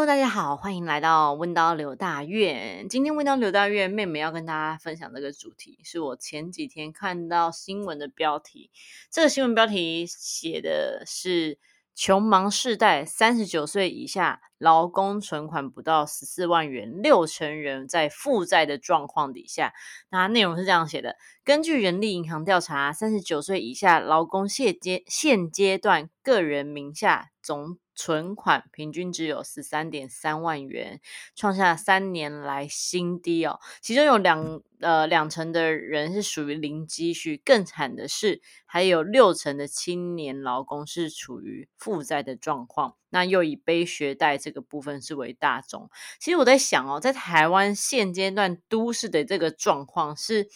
Hello，大家好，欢迎来到温刀刘大院。今天温刀刘大院妹妹要跟大家分享这个主题，是我前几天看到新闻的标题。这个新闻标题写的是“穷忙世代，三十九岁以下劳工存款不到十四万元，六成人在负债的状况底下”。那内容是这样写的：根据人力银行调查，三十九岁以下劳工现阶现阶段个人名下总存款平均只有十三点三万元，创下三年来新低哦。其中有两呃两成的人是属于零积蓄，更惨的是还有六成的青年劳工是处于负债的状况。那又以背学贷这个部分是为大宗。其实我在想哦，在台湾现阶段都市的这个状况是，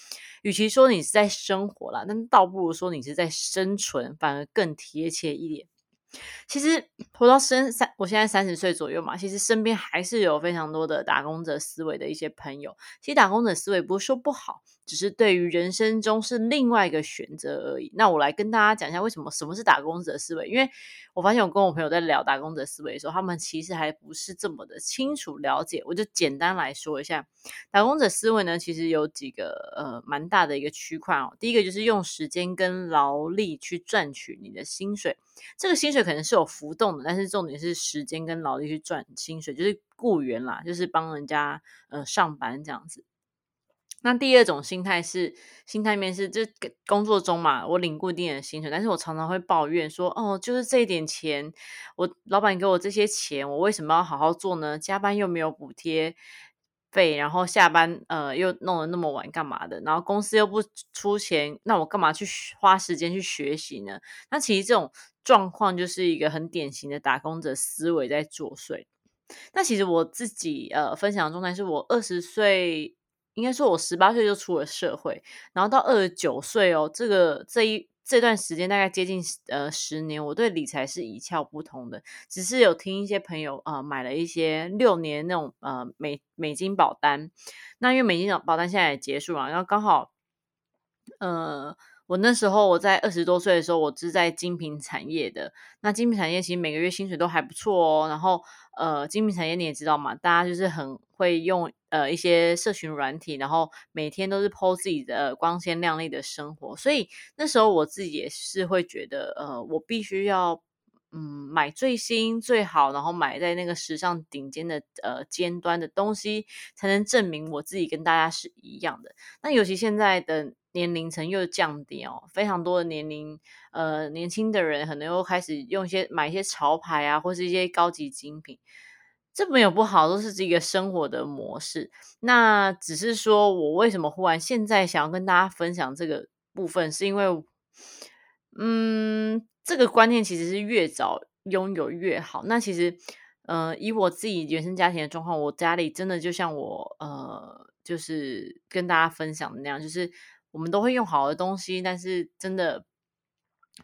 与其说你是在生活啦，但倒不如说你是在生存，反而更贴切一点。其实活到三三，我现在三十岁左右嘛，其实身边还是有非常多的打工者思维的一些朋友。其实打工者思维不是说不好，只是对于人生中是另外一个选择而已。那我来跟大家讲一下为什么什么是打工者思维，因为我发现我跟我朋友在聊打工者思维的时候，他们其实还不是这么的清楚了解。我就简单来说一下，打工者思维呢，其实有几个呃蛮大的一个区块哦。第一个就是用时间跟劳力去赚取你的薪水，这个薪水。可能是有浮动的，但是重点是时间跟劳力去赚薪水，就是雇员啦，就是帮人家呃上班这样子。那第二种心态是，心态面是，就工作中嘛，我领固定的薪水，但是我常常会抱怨说，哦，就是这一点钱，我老板给我这些钱，我为什么要好好做呢？加班又没有补贴。费，然后下班呃又弄得那么晚干嘛的？然后公司又不出钱，那我干嘛去花时间去学习呢？那其实这种状况就是一个很典型的打工者思维在作祟。那其实我自己呃分享的状态是我二十岁，应该说我十八岁就出了社会，然后到二十九岁哦，这个这一。这段时间大概接近呃十年，我对理财是一窍不通的，只是有听一些朋友呃买了一些六年那种呃美美金保单，那因为美金保保单现在也结束了，然后刚好呃我那时候我在二十多岁的时候，我是在精品产业的，那精品产业其实每个月薪水都还不错哦，然后呃精品产业你也知道嘛，大家就是很会用。呃，一些社群软体，然后每天都是 po 自己的光鲜亮丽的生活，所以那时候我自己也是会觉得，呃，我必须要嗯买最新最好，然后买在那个时尚顶尖的呃尖端的东西，才能证明我自己跟大家是一样的。那尤其现在的年龄层又降低哦，非常多的年龄呃年轻的人可能又开始用一些买一些潮牌啊，或是一些高级精品。这没有不好，都是这个生活的模式。那只是说我为什么忽然现在想要跟大家分享这个部分，是因为，嗯，这个观念其实是越早拥有越好。那其实，呃，以我自己原生家庭的状况，我家里真的就像我呃，就是跟大家分享的那样，就是我们都会用好的东西，但是真的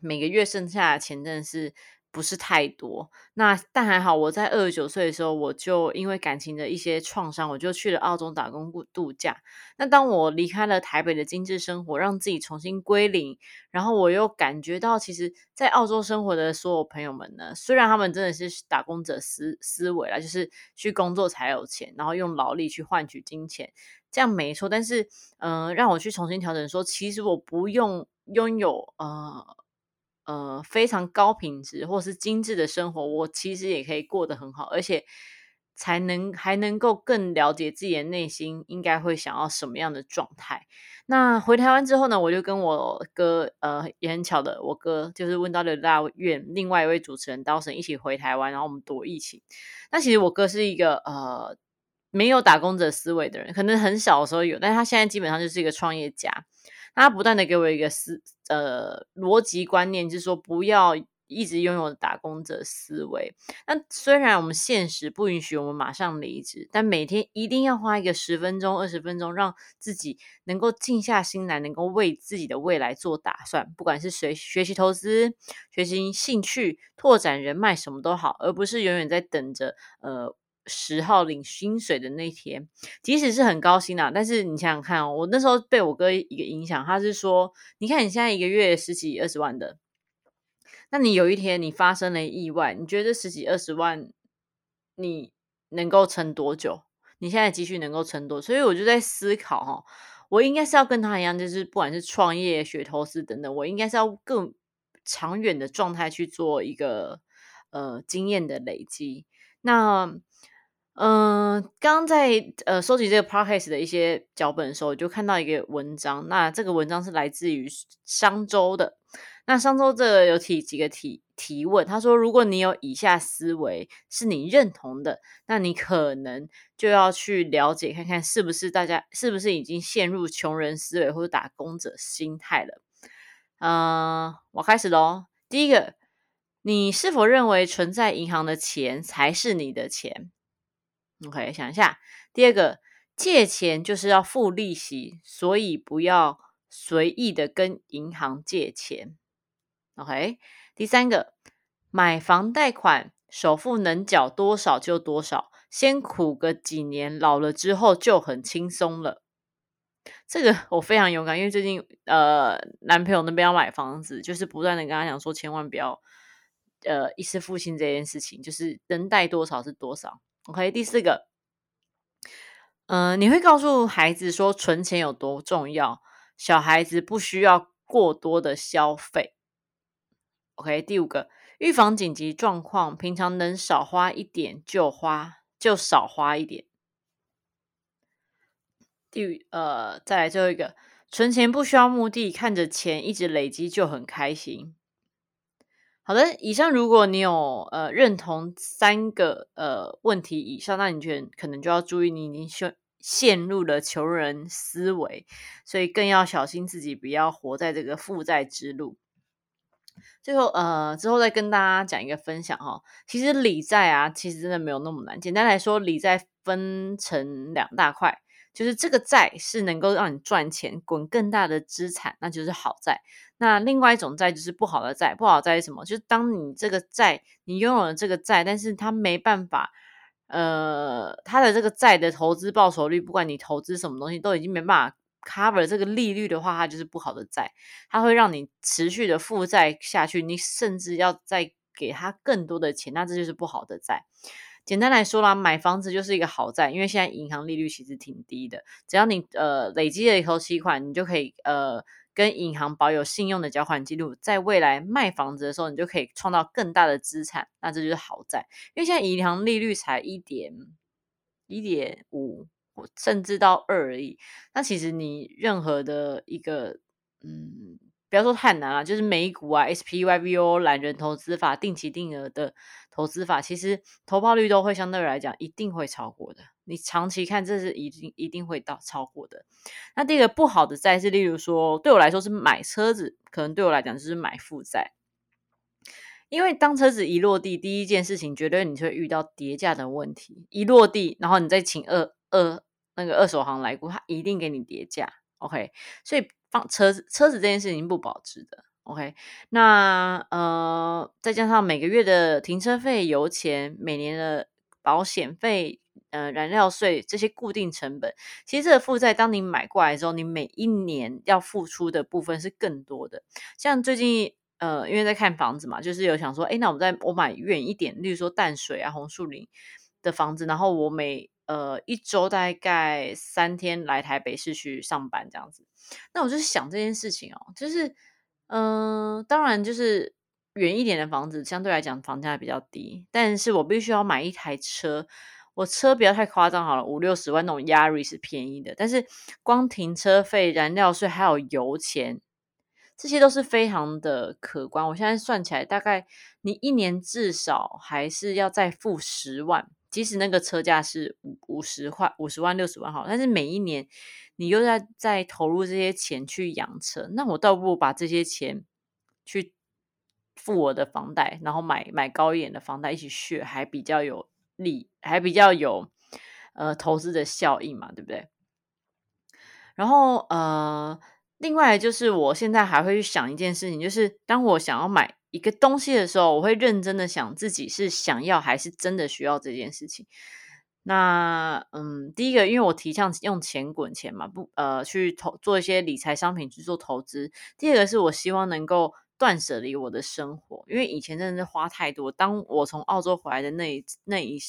每个月剩下的钱真的是。不是太多，那但还好，我在二十九岁的时候，我就因为感情的一些创伤，我就去了澳洲打工度假。那当我离开了台北的精致生活，让自己重新归零，然后我又感觉到，其实，在澳洲生活的所有朋友们呢，虽然他们真的是打工者思思维啦，就是去工作才有钱，然后用劳力去换取金钱，这样没错。但是，嗯，让我去重新调整，说其实我不用拥有呃。呃，非常高品质或是精致的生活，我其实也可以过得很好，而且才能还能够更了解自己的内心应该会想要什么样的状态。那回台湾之后呢，我就跟我哥，呃，也很巧的，我哥就是问到的大院另外一位主持人刀神一起回台湾，然后我们躲疫情。那其实我哥是一个呃没有打工者思维的人，可能很小的时候有，但是他现在基本上就是一个创业家。他不断的给我一个思呃逻辑观念，就是说不要一直拥有打工者思维。那虽然我们现实不允许我们马上离职，但每天一定要花一个十分钟、二十分钟，让自己能够静下心来，能够为自己的未来做打算。不管是学学习投资、学习兴趣、拓展人脉，什么都好，而不是永远在等着呃。十号领薪水的那天，即使是很高兴啊，但是你想想看哦，我那时候被我哥一个影响，他是说，你看你现在一个月十几二十万的，那你有一天你发生了意外，你觉得十几二十万，你能够撑多久？你现在积蓄能够撑多？所以我就在思考哈，我应该是要跟他一样，就是不管是创业、学投资等等，我应该是要更长远的状态去做一个呃经验的累积。那嗯，刚刚在呃收集这个 podcast 的一些脚本的时候，我就看到一个文章。那这个文章是来自于商周的。那商周这个有提几个提提问，他说：如果你有以下思维是你认同的，那你可能就要去了解看看，是不是大家是不是已经陷入穷人思维或者打工者心态了？嗯，我开始喽。第一个，你是否认为存在银行的钱才是你的钱？OK，想一下。第二个，借钱就是要付利息，所以不要随意的跟银行借钱。OK，第三个，买房贷款首付能缴多少就多少，先苦个几年，老了之后就很轻松了。这个我非常勇敢，因为最近呃，男朋友那边要买房子，就是不断的跟他讲说，千万不要呃一次付清这件事情，就是能贷多少是多少。OK，第四个，嗯，你会告诉孩子说存钱有多重要，小孩子不需要过多的消费。OK，第五个，预防紧急状况，平常能少花一点就花，就少花一点。第呃，再来最后一个，存钱不需要目的，看着钱一直累积就很开心。好的，以上如果你有呃认同三个呃问题以上，那你觉得可能就要注意，你已经陷陷入了求人思维，所以更要小心自己不要活在这个负债之路。最后呃之后再跟大家讲一个分享哈，其实理债啊，其实真的没有那么难。简单来说，理债分成两大块。就是这个债是能够让你赚钱、滚更大的资产，那就是好债。那另外一种债就是不好的债。不好债是什么？就是当你这个债，你拥有了这个债，但是它没办法，呃，它的这个债的投资报酬率，不管你投资什么东西，都已经没办法 cover 这个利率的话，它就是不好的债。它会让你持续的负债下去，你甚至要再给他更多的钱，那这就是不好的债。简单来说啦，买房子就是一个好债，因为现在银行利率其实挺低的，只要你呃累积了一头期款，你就可以呃跟银行保有信用的缴款记录，在未来卖房子的时候，你就可以创造更大的资产，那这就是好债。因为现在银行利率才一点一点五，甚至到二而已，那其实你任何的一个嗯。不要说太难了，就是美股啊、SPYVO、懒人投资法、定期定额的投资法，其实投报率都会相对来讲一定会超过的。你长期看，这是一定一定会到超过的。那第一个不好的债是，例如说对我来说是买车子，可能对我来讲就是买负债。因为当车子一落地，第一件事情绝对你会遇到跌价的问题。一落地，然后你再请二二那个二手行来估，他一定给你跌价。OK，所以。放车子，车子这件事情不保值的。OK，那呃，再加上每个月的停车费、油钱，每年的保险费、呃，燃料税这些固定成本，其实这个负债，当你买过来之后，你每一年要付出的部分是更多的。像最近呃，因为在看房子嘛，就是有想说，哎，那我们在我买远一点，例如说淡水啊、红树林的房子，然后我每呃一周大概三天来台北市区上班这样子。那我就想这件事情哦，就是，嗯，当然就是远一点的房子相对来讲房价比较低，但是我必须要买一台车，我车不要太夸张好了，五六十万那种 Yaris 便宜的，但是光停车费、燃料税还有油钱，这些都是非常的可观。我现在算起来，大概你一年至少还是要再付十万。即使那个车价是五五十块、五十万、六十万好，但是每一年你又在在投入这些钱去养车，那我倒不如把这些钱去付我的房贷，然后买买高一点的房贷一起续，还比较有利，还比较有呃投资的效益嘛，对不对？然后呃，另外就是我现在还会去想一件事情，就是当我想要买。一个东西的时候，我会认真的想自己是想要还是真的需要这件事情。那嗯，第一个，因为我提倡用钱滚钱嘛，不呃去投做一些理财商品去做投资。第二个是我希望能够断舍离我的生活，因为以前真的是花太多。当我从澳洲回来的那一那一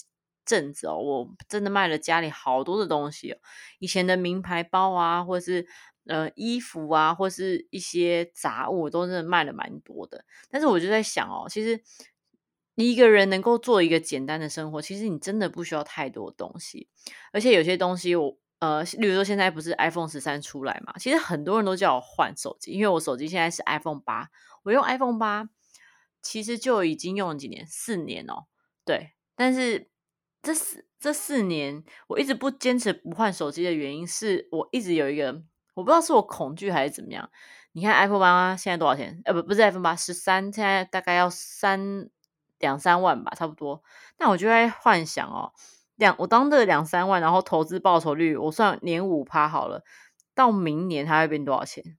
阵子哦，我真的卖了家里好多的东西，以前的名牌包啊，或是呃衣服啊，或是一些杂物，都真的卖了蛮多的。但是我就在想哦，其实你一个人能够做一个简单的生活，其实你真的不需要太多东西，而且有些东西我。呃，例如说现在不是 iPhone 十三出来嘛？其实很多人都叫我换手机，因为我手机现在是 iPhone 八，我用 iPhone 八，其实就已经用了几年，四年哦。对，但是这四这四年，我一直不坚持不换手机的原因，是我一直有一个，我不知道是我恐惧还是怎么样。你看 iPhone 八现在多少钱？呃，不，不是 iPhone 八，十三现在大概要三两三万吧，差不多。那我就在幻想哦。两我当这两三万，然后投资报酬率我算年五趴好了，到明年它会变多少钱？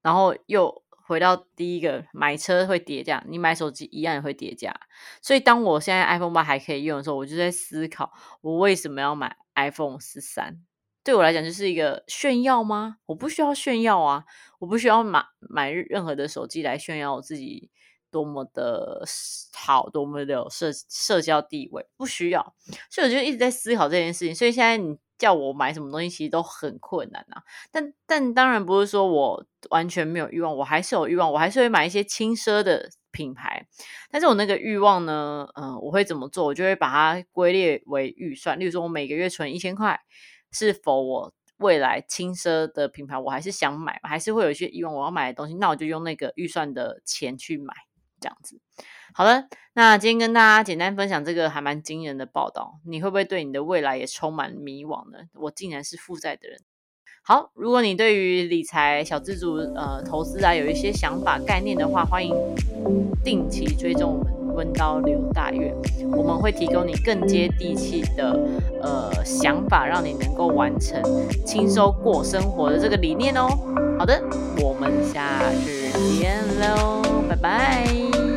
然后又回到第一个，买车会跌价，你买手机一样也会跌价。所以当我现在 iPhone 八还可以用的时候，我就在思考，我为什么要买 iPhone 十三？对我来讲就是一个炫耀吗？我不需要炫耀啊，我不需要买买任何的手机来炫耀我自己。多么的好，多么的有社社交地位，不需要，所以我就一直在思考这件事情。所以现在你叫我买什么东西，其实都很困难啊。但但当然不是说我完全没有欲望，我还是有欲望，我还是会买一些轻奢的品牌。但是我那个欲望呢，嗯，我会怎么做？我就会把它归列为预算。例如说，我每个月存一千块，是否我未来轻奢的品牌，我还是想买，还是会有一些欲望我要买的东西，那我就用那个预算的钱去买。这样子，好的，那今天跟大家简单分享这个还蛮惊人的报道，你会不会对你的未来也充满迷惘呢？我竟然是负债的人。好，如果你对于理财小资主呃投资啊有一些想法概念的话，欢迎定期追踪我们温刀刘大月，我们会提供你更接地气的呃想法，让你能够完成轻松过生活的这个理念哦。好的，我们下次见喽。拜拜。